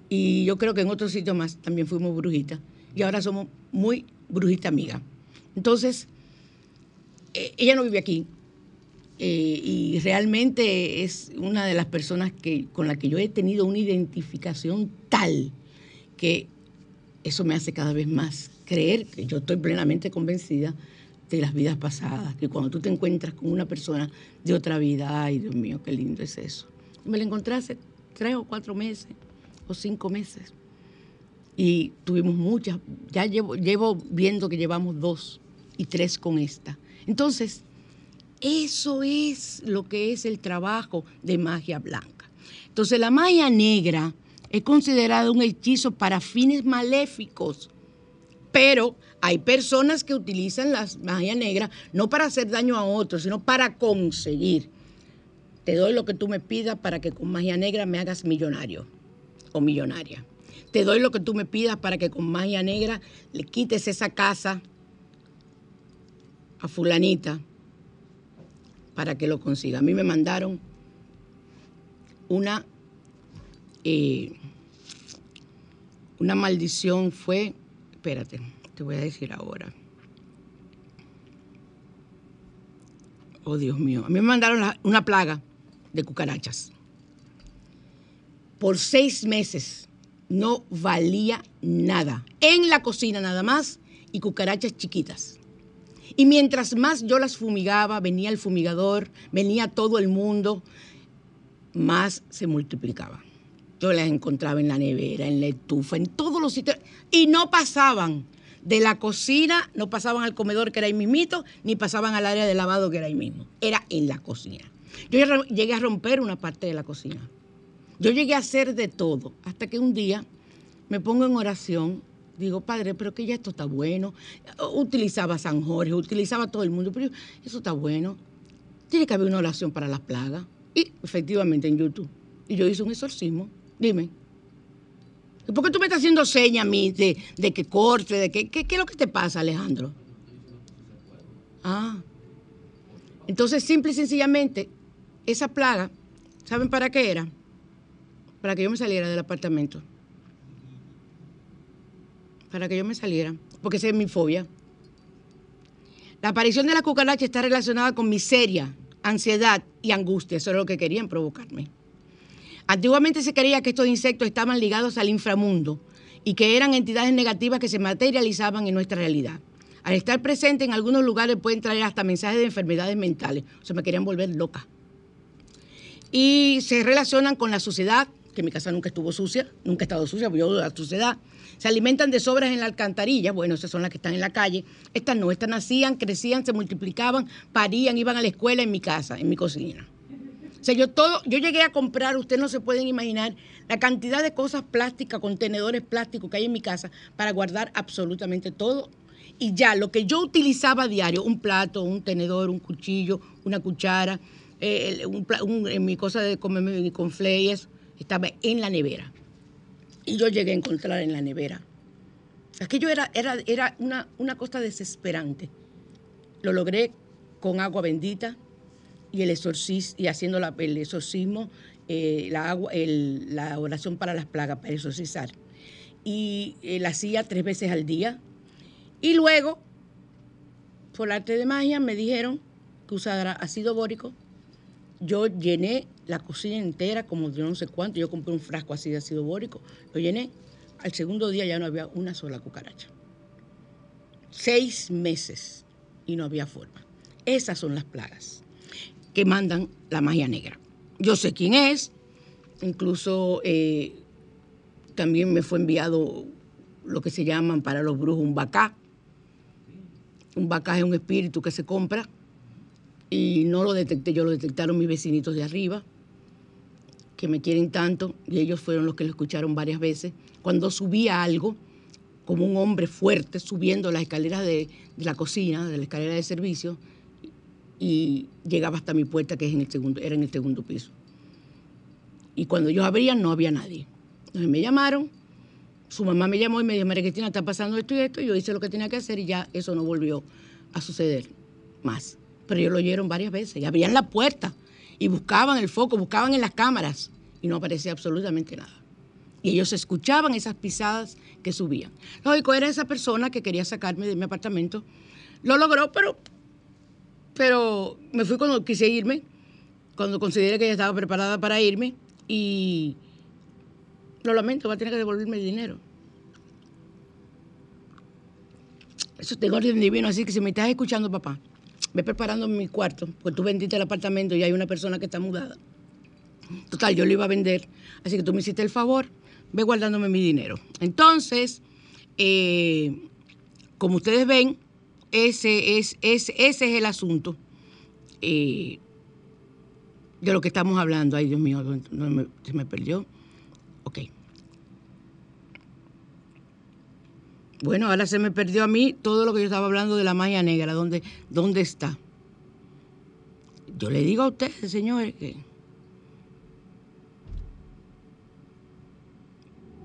Y yo creo que en otros sitios más también fuimos brujitas. Y ahora somos muy brujita amigas. Entonces, eh, ella no vive aquí. eh, y realmente es una de las personas que, con la que yo he tenido una identificación tal que eso me hace cada vez más creer que yo estoy plenamente convencida de las vidas pasadas, que cuando tú te encuentras con una persona de otra vida, ay Dios mío, qué lindo es eso. Me la encontré hace tres o cuatro meses o cinco meses y tuvimos muchas, ya llevo, llevo viendo que llevamos dos y tres con esta. Entonces, eso es lo que es el trabajo de magia blanca. Entonces, la magia negra es considerada un hechizo para fines maléficos, pero hay personas que utilizan la magia negra no para hacer daño a otros, sino para conseguir. Te doy lo que tú me pidas para que con magia negra me hagas millonario o millonaria. Te doy lo que tú me pidas para que con magia negra le quites esa casa a fulanita para que lo consiga. A mí me mandaron una, eh, una maldición, fue, espérate, te voy a decir ahora. Oh, Dios mío. A mí me mandaron una plaga de cucarachas. Por seis meses no valía nada. En la cocina nada más y cucarachas chiquitas. Y mientras más yo las fumigaba, venía el fumigador, venía todo el mundo, más se multiplicaba. Yo las encontraba en la nevera, en la estufa, en todos los sitios. Y no pasaban de la cocina, no pasaban al comedor que era ahí mismito, ni pasaban al área de lavado que era ahí mismo. Era en la cocina. Yo llegué a romper una parte de la cocina. Yo llegué a hacer de todo, hasta que un día me pongo en oración, digo, padre, pero que ya esto está bueno. Utilizaba a San Jorge, utilizaba todo el mundo, pero yo, eso está bueno. Tiene que haber una oración para las plagas. Y efectivamente en YouTube. Y yo hice un exorcismo. Dime. ¿Y por qué tú me estás haciendo señas a mí de, de que corte, de que, qué, qué es lo que te pasa, Alejandro? Ah. Entonces, simple y sencillamente, esa plaga, ¿saben para qué era? Para que yo me saliera del apartamento. Para que yo me saliera. Porque esa es mi fobia. La aparición de la cucaracha está relacionada con miseria, ansiedad y angustia. Eso es lo que querían provocarme. Antiguamente se creía que estos insectos estaban ligados al inframundo y que eran entidades negativas que se materializaban en nuestra realidad. Al estar presentes en algunos lugares pueden traer hasta mensajes de enfermedades mentales. O sea, me querían volver loca. Y se relacionan con la suciedad, que mi casa nunca estuvo sucia, nunca ha estado sucia, yo la suciedad. Se alimentan de sobras en la alcantarilla, bueno, esas son las que están en la calle. Estas no, estas nacían, crecían, se multiplicaban, parían, iban a la escuela en mi casa, en mi cocina. O sea, yo todo, yo llegué a comprar, ustedes no se pueden imaginar la cantidad de cosas plásticas, contenedores plásticos que hay en mi casa para guardar absolutamente todo. Y ya lo que yo utilizaba a diario, un plato, un tenedor, un cuchillo, una cuchara, eh, un eh, mi cosa de comerme mi eso, estaba en la nevera. Y yo llegué a encontrar en la nevera. Aquello era, era, era una, una cosa desesperante. Lo logré con agua bendita y el exorcis y haciendo la- el exorcismo, eh, la, agua, la oración para las plagas, para exorcizar. Y eh, la hacía tres veces al día. Y luego, por arte de magia, me dijeron que usara ácido bórico. Yo llené la cocina entera, como yo no sé cuánto, yo compré un frasco así de ácido bórico, lo llené. Al segundo día ya no había una sola cucaracha. Seis meses y no había forma. Esas son las plagas que mandan la magia negra. Yo sé quién es, incluso eh, también me fue enviado lo que se llaman para los brujos un bacá. Un bacá es un espíritu que se compra y no lo detecté, yo lo detectaron mis vecinitos de arriba, que me quieren tanto, y ellos fueron los que lo escucharon varias veces. Cuando subía algo, como un hombre fuerte subiendo las escaleras de, de la cocina, de la escalera de servicio, y llegaba hasta mi puerta, que es en el segundo, era en el segundo piso. Y cuando ellos abrían, no había nadie. Entonces me llamaron, su mamá me llamó y me dijo, María Cristina, está pasando esto y esto, y yo hice lo que tenía que hacer y ya eso no volvió a suceder más. Pero ellos lo oyeron varias veces y abrían la puerta y buscaban el foco, buscaban en las cámaras y no aparecía absolutamente nada. Y ellos escuchaban esas pisadas que subían. Lógico, era esa persona que quería sacarme de mi apartamento. Lo logró, pero, pero me fui cuando quise irme, cuando consideré que ya estaba preparada para irme y lo lamento, va a tener que devolverme el dinero. Eso es de orden divino, así que si me estás escuchando, papá, ve preparando mi cuarto, porque tú vendiste el apartamento y hay una persona que está mudada. Total, yo lo iba a vender, así que tú me hiciste el favor, ve guardándome mi dinero. Entonces, eh, como ustedes ven, ese es, ese, ese es el asunto eh, de lo que estamos hablando. Ay, Dios mío, se me perdió. Ok. Bueno, ahora se me perdió a mí todo lo que yo estaba hablando de la magia negra. ¿Dónde, dónde está? Yo le digo a ustedes, señores, que...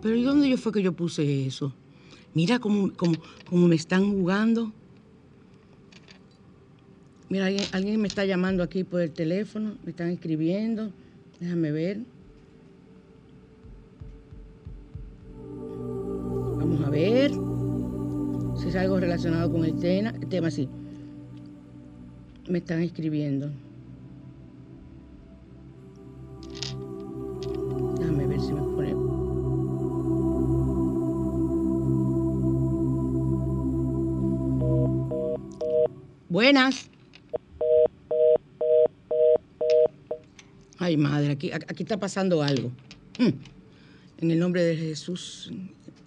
Pero ¿y dónde yo fue que yo puse eso? Mira cómo, cómo, cómo me están jugando. Mira, alguien, me está llamando aquí por el teléfono, me están escribiendo. Déjame ver. Vamos a ver si es algo relacionado con el tema, el tema sí. Me están escribiendo. Déjame ver si me pone. Buenas. Ay, madre, aquí, aquí está pasando algo. Mm. En el nombre de Jesús,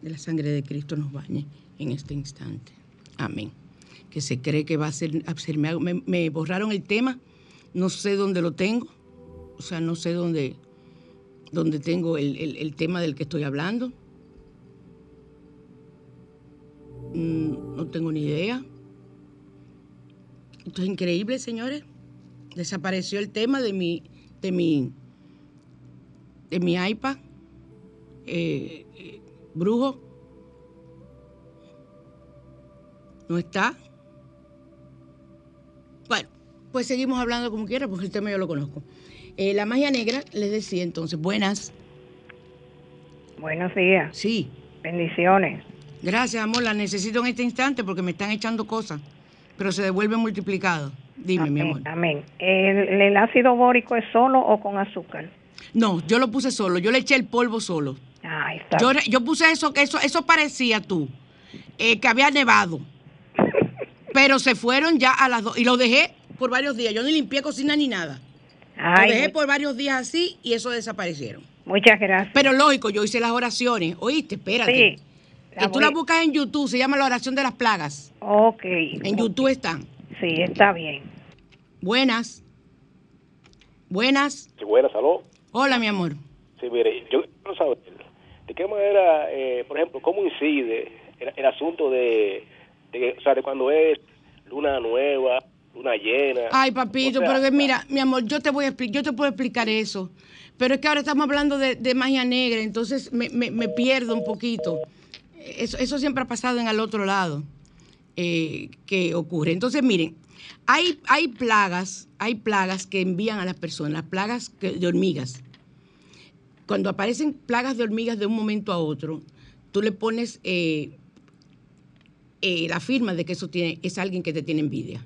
de la sangre de Cristo nos bañe en este instante. Amén. Que se cree que va a ser, a me borraron el tema, no sé dónde lo tengo, o sea, no sé dónde, dónde tengo el, el- el tema del que estoy hablando. Mm, No tengo ni idea. Esto es increíble, señores. Desapareció el tema de mi, de mi, de mi iPad. Eh, eh, brujo. No está. Bueno, pues seguimos hablando como quiera, porque el tema yo lo conozco. Eh, la magia negra, les decía entonces, buenas. Buenos días, Sí, bendiciones. gracias, amor, la necesito en este instante porque me están echando cosas, pero se devuelve multiplicado. Dime, mi amor. Amén. ¿El, el ácido bórico es solo o con azúcar? No, yo lo puse solo, yo le eché el polvo solo. Ah, está. Yo, yo puse eso, que eso, eso parecía tú, eh, que había nevado. Pero se fueron ya a las dos. Y lo dejé por varios días. Yo ni limpié cocina ni nada. Ay, lo dejé por varios días así y eso desaparecieron. Muchas gracias. Pero lógico, yo hice las oraciones. Oíste, espérate. Sí. Y tú las buscas en YouTube, se llama la oración de las plagas. Ok. En YouTube están. Sí, está bien. Buenas. Buenas. Sí, buenas, aló. Hola, mi amor. Sí, mire, yo quiero saber de qué manera, eh, por ejemplo, cómo incide el, el asunto de, de, o sea, de cuando es luna nueva, luna llena. Ay, papito, O sea, pero que mira, mi amor, yo te voy a explicar, yo te puedo explicar eso. Pero es que ahora estamos hablando de, de magia negra, entonces me, me- me pierdo un poquito. Eso, eso siempre ha pasado en el otro lado eh, que ocurre. Entonces, miren, hay, hay plagas, hay plagas que envían a las personas, plagas de hormigas. Cuando aparecen plagas de hormigas de un momento a otro, tú le pones eh, eh, la firma de que eso tiene, es alguien que te tiene envidia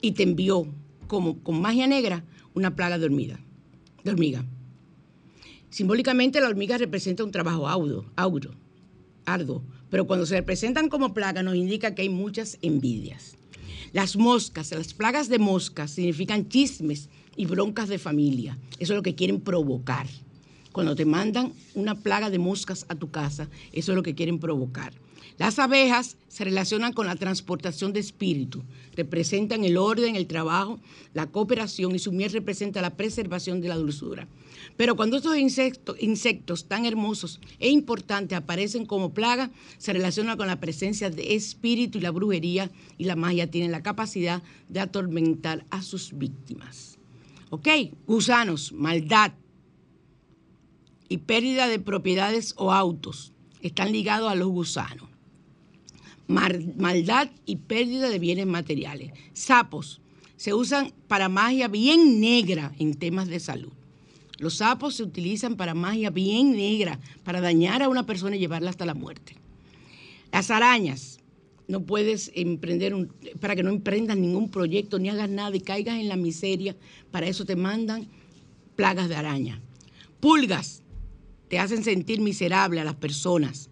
y te envió como con magia negra una plaga de hormiga. De hormiga. Simbólicamente la hormiga representa un trabajo audo, audo, arduo, pero cuando se representan como plaga nos indica que hay muchas envidias. Las moscas, las plagas de moscas significan chismes y broncas de familia. Eso es lo que quieren provocar. Cuando te mandan una plaga de moscas a tu casa, eso es lo que quieren provocar. Las abejas se relacionan con la transportación de espíritu, representan el orden, el trabajo, la cooperación y su miel representa la preservación de la dulzura. Pero cuando estos insectos, tan hermosos e importantes aparecen como plaga, se relacionan con la presencia de espíritu y la brujería y la magia tienen la capacidad de atormentar a sus víctimas. ¿Ok? Gusanos, maldad y pérdida de propiedades o autos están ligados a los gusanos. maldad y pérdida de bienes materiales. Sapos se usan para magia bien negra en temas de salud. Los sapos se utilizan para magia bien negra, para dañar a una persona y llevarla hasta la muerte. Las arañas, no puedes emprender un, para que no emprendas ningún proyecto ni hagas nada y caigas en la miseria, para eso te mandan plagas de araña. Pulgas te hacen sentir miserable a las personas.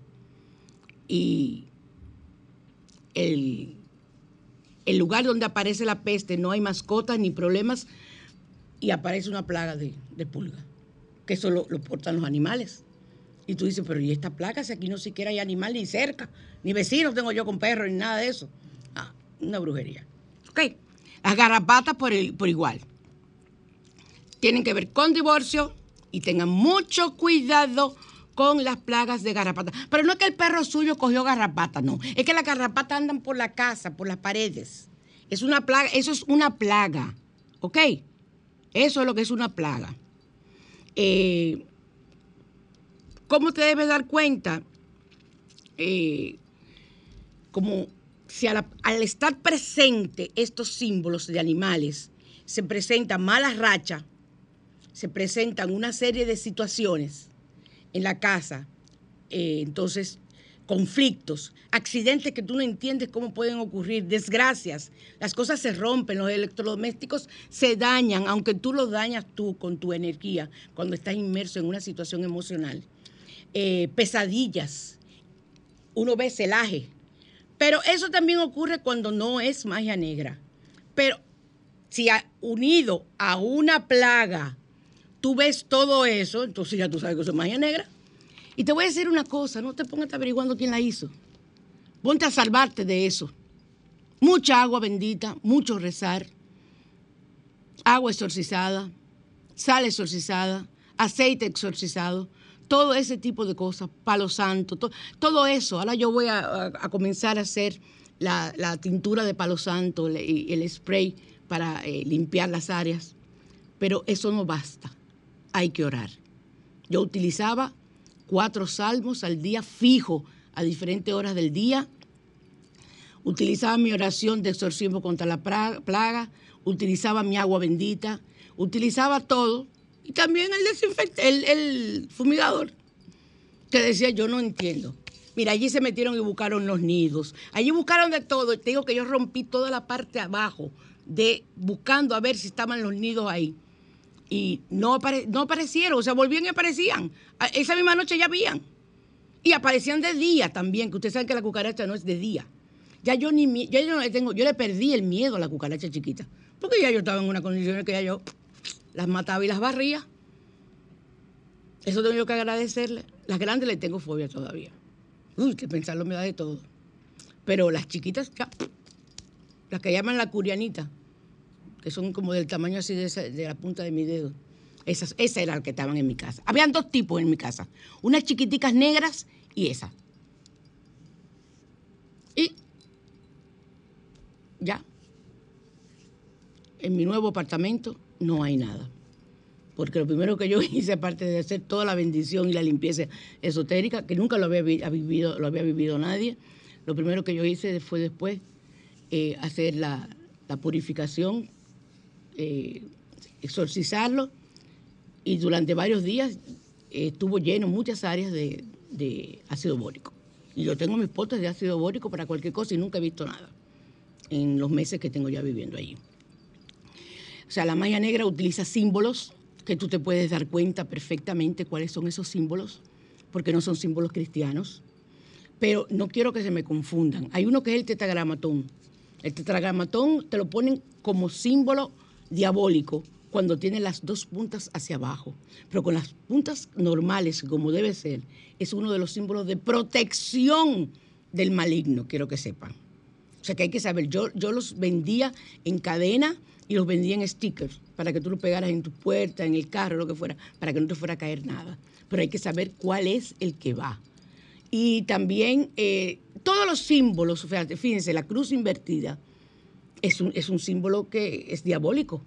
Y el, el lugar donde aparece la peste no hay mascotas ni problemas y aparece una plaga de, pulga, que eso lo, portan los animales. Y tú dices, pero ¿y esta plaga si aquí no siquiera hay animal ni cerca? Ni vecinos tengo yo con perros ni nada de eso. Ah, una brujería. Ok. Las garrapatas por, por igual. Tienen que ver con divorcio y tengan mucho cuidado con las plagas de garrapata. Pero no es que el perro suyo cogió garrapata, no. Es que las garrapatas andan por la casa, por las paredes. Es una plaga, eso es una plaga. ¿Ok? Eso es lo que es una plaga. Eh, ¿Cómo te debes dar cuenta? Eh, como si al estar presente estos símbolos de animales, se presentan malas rachas, se presentan una serie de situaciones en la casa, eh, entonces conflictos, accidentes que tú no entiendes cómo pueden ocurrir, desgracias, las cosas se rompen, los electrodomésticos se dañan, aunque tú los dañas tú con tu energía cuando estás inmerso en una situación emocional. Eh, pesadillas, uno ve celaje, pero eso también ocurre cuando no es magia negra. Pero si unido a una plaga, tú ves todo eso, entonces ya tú sabes que eso es magia negra. Y te voy a decir una cosa, no te pongas averiguando quién la hizo. Ponte a salvarte de eso. Mucha agua bendita, mucho rezar, agua exorcizada, sal exorcizada, aceite exorcizado, todo ese tipo de cosas, palo santo, todo eso. Ahora yo voy a, comenzar a hacer la, tintura de palo santo y el, spray para eh, limpiar las áreas, pero eso no basta, hay que orar. Yo utilizaba cuatro salmos al día fijo a diferentes horas del día. Utilizaba mi oración de exorcismo contra la plaga, utilizaba mi agua bendita, utilizaba todo y también el desinfectante, el, fumigador, que decía yo no entiendo. Mira, allí se metieron y buscaron los nidos. Allí buscaron de todo. Te digo que yo rompí toda la parte abajo de buscando a ver si estaban los nidos ahí y no, aparecieron, o sea, volvían y aparecían. Esa misma noche ya habían. Y aparecían de día también, que ustedes saben que la cucaracha no es de día. Ya yo ni ya yo no le tengo, yo le perdí el miedo a la cucaracha chiquita, porque ya yo estaba en una condición en que ya yo las mataba y las barría. Eso tengo yo que agradecerle. Las grandes le tengo fobia todavía. Uy, que pensarlo me da de todo. Pero las chiquitas, las que llaman la curianita, que son como del tamaño así de, la punta de mi dedo. Esas, esas eran las que estaban en mi casa. Habían dos tipos en mi casa. Unas chiquiticas negras y esas. Y ya. En mi nuevo apartamento no hay nada. Porque lo primero que yo hice, aparte de hacer toda la bendición y la limpieza esotérica, que nunca lo había vivido, lo había vivido nadie, lo primero que yo hice fue después eh, hacer la purificación eh, exorcizarlo y durante varios días eh, estuvo lleno muchas áreas de, ácido bórico. Y yo tengo mis potes de ácido bórico para cualquier cosa y nunca he visto nada en los meses que tengo ya viviendo allí. O sea, la magia negra utiliza símbolos que tú te puedes dar cuenta perfectamente cuáles son esos símbolos, porque no son símbolos cristianos. Pero no quiero que se me confundan. Hay uno que es el tetragramatón. El tetragramatón te lo ponen como símbolo diabólico cuando tiene las dos puntas hacia abajo, pero con las puntas normales, como debe ser, es uno de los símbolos de protección del maligno, quiero que sepan. O sea que hay que saber, yo, yo los vendía en cadena y los vendía en stickers para que tú los pegaras en tu puerta, en el carro, lo que fuera, para que no te fuera a caer nada. Pero hay que saber cuál es el que va. Y también eh, todos los símbolos, fíjense, la cruz invertida es un, es un símbolo que es diabólico,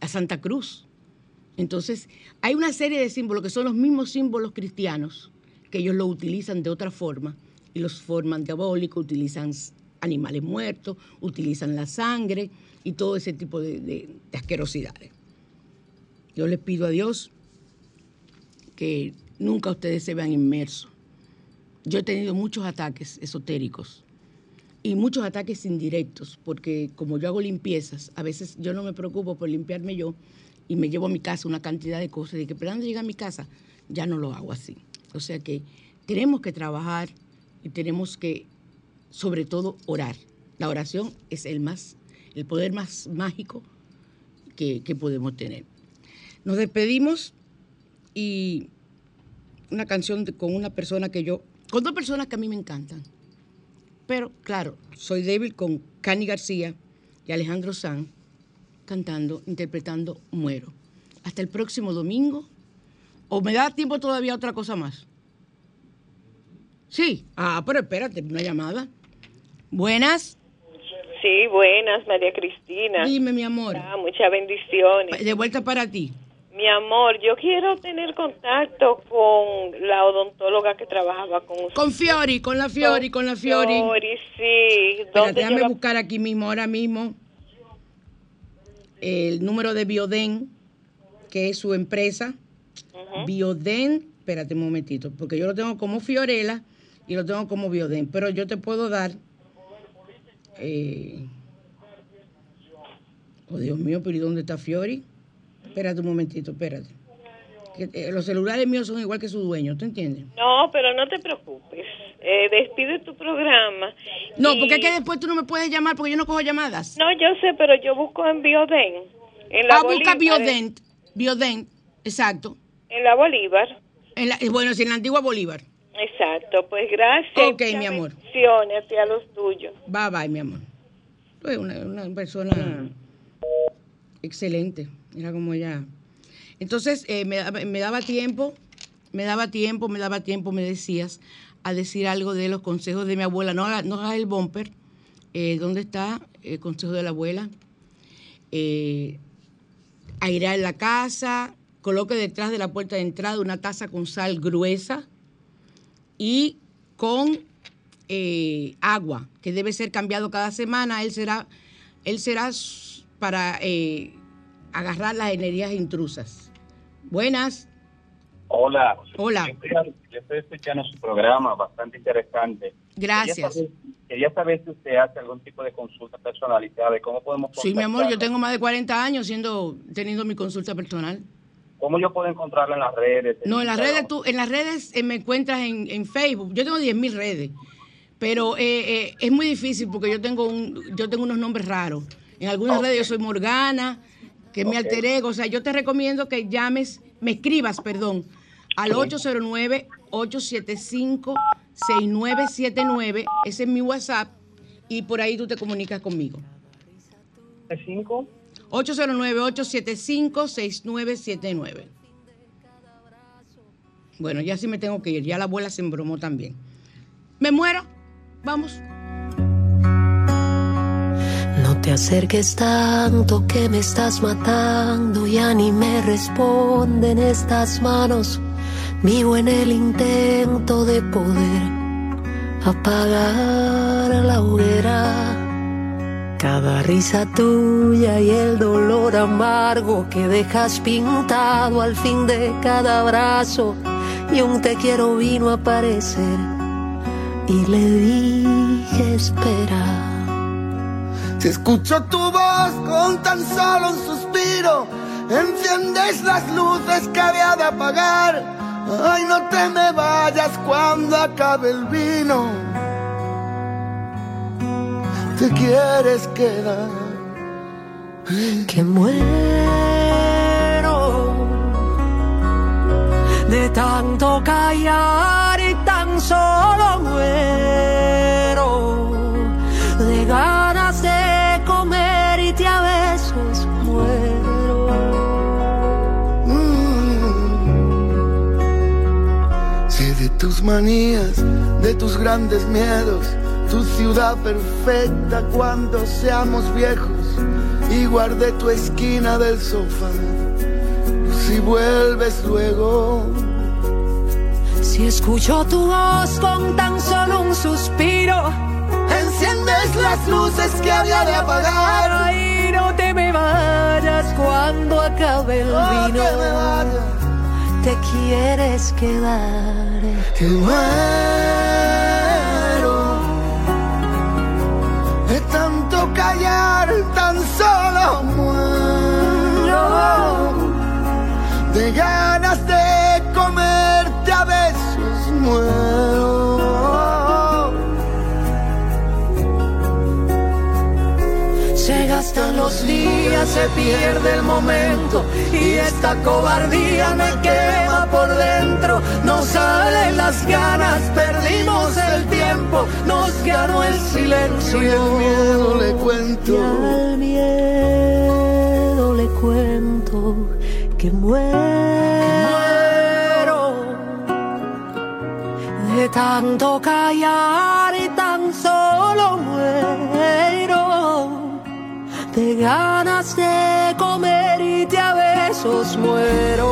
a Santa Cruz. Entonces, hay una serie de símbolos que son los mismos símbolos cristianos, que ellos lo utilizan de otra forma y los forman diabólicos, utilizan animales muertos, utilizan la sangre y todo ese tipo de, de- de asquerosidades. Yo les pido a Dios que nunca ustedes se vean inmersos. Yo he tenido muchos ataques esotéricos y muchos ataques indirectos, porque como yo hago limpiezas, a veces yo no me preocupo por limpiarme yo y me llevo a mi casa una cantidad de cosas y que esperando llegar a mi casa, ya no lo hago así. O sea que tenemos que trabajar y tenemos que, sobre todo, orar. La oración es el, más, el poder más mágico que, que podemos tener. Nos despedimos y una canción con una persona que yo, con dos personas que a mí me encantan. Pero claro, soy débil con Cani García y Alejandro Sanz cantando, interpretando Muero. Hasta el próximo domingo. ¿O me da tiempo todavía otra cosa más? Sí. Ah, pero espérate, una llamada. Buenas. Sí, buenas, María Cristina. Dime, mi amor. Ah, muchas bendiciones. De vuelta para ti. Mi amor, yo quiero tener contacto con la odontóloga que trabajaba con usted. Con Fiori, con la Fiori, con la Fiori. Fiori, sí. Espérate, ¿Dónde yo déjame la- buscar aquí mismo, ahora mismo, el número de Bioden, que es su empresa. Bioden, espérate un momentito, porque yo lo tengo como Fiorella y lo tengo como Bioden, pero yo te puedo dar. eh, oh, Dios mío, pero ¿y dónde está Fiori? Espérate un momentito, espérate. Que, eh, los celulares míos son igual que su dueño, ¿tú entiendes? No, pero no te preocupes. Eh, despide tu programa. No, Y- porque es que después tú no me puedes llamar porque yo no cojo llamadas. No, yo sé, pero yo busco en Bioden. En la Ah, busca Bolívar, Biodent. Biodent, exacto. En la Bolívar. En la- eh, bueno, sí, en la antigua Bolívar. Exacto, pues gracias. Ok, mi amor. Bendiciones a los tuyos. Bye, bye, mi amor. Tú eres una, una persona excelente. Era como ella. Entonces, eh, me, daba- tiempo, me daba tiempo, me daba tiempo, me decías, a decir algo de los consejos de mi abuela. No hagas el bumper. Eh, ¿Dónde está el consejo de la abuela? Eh, airear la casa, coloque detrás de la puerta de entrada una taza con sal gruesa y con eh, agua, que debe ser cambiado cada semana. Él será, él será para agarrar las energías intrusas. Buenas. Hola. Hola. Yo estoy, escuchando su programa, bastante interesante. Gracias. Quería saber, quería saber si usted hace algún tipo de consulta personalizada y cómo podemos Sí, mi amor, yo tengo más de 40 años siendo, teniendo mi consulta personal. ¿Cómo yo puedo encontrarla en las redes? No, en las redes, tú, en las redes eh, me encuentras en, en Facebook. Yo tengo 10.000 redes, pero eh, eh, es muy difícil porque yo tengo un, yo tengo unos nombres raros. En algunas redes yo soy Morgana, que es mi alter ego. O sea, yo te recomiendo que llames, me escribas, perdón, al 809-875-6979. Ese es mi WhatsApp y por ahí tú te comunicas conmigo. ¿Cinco? 809-875-6979. Bueno, ya sí me tengo que ir. Ya la abuela se embromó también. ¿Me muero? Vamos. Te acerques tanto que me estás matando, ya ni me responden estas manos. Vivo en el intento de poder apagar la hoguera. Cada risa tuya y el dolor amargo que dejas pintado al fin de cada abrazo. Y un te quiero vino a aparecer y le dije espera. Si escucho tu voz con tan solo un suspiro, enciendes las luces que había de apagar. Ay, no te me vayas cuando acabe el vino. Te quieres quedar. Que muero de tanto callar y tan solo muero. Tus manías, de tus grandes miedos, tu ciudad perfecta cuando seamos viejos y guardé tu esquina del sofá. Si vuelves luego, si escucho tu voz con tan solo un suspiro, enciendes las luces que había de apagar. Ay, no te me vayas cuando acabe el No vino. te me vayas. Te quieres quedar. que muero de tanto callar, tan solo muero los días, se pierde el momento y esta cobardía me quema por dentro. No salen las ganas, perdimos el tiempo, nos ganó el silencio. Y el miedo le cuento. Y al miedo le cuento que muero de tanto callar de ganas de comer y te a besos muero.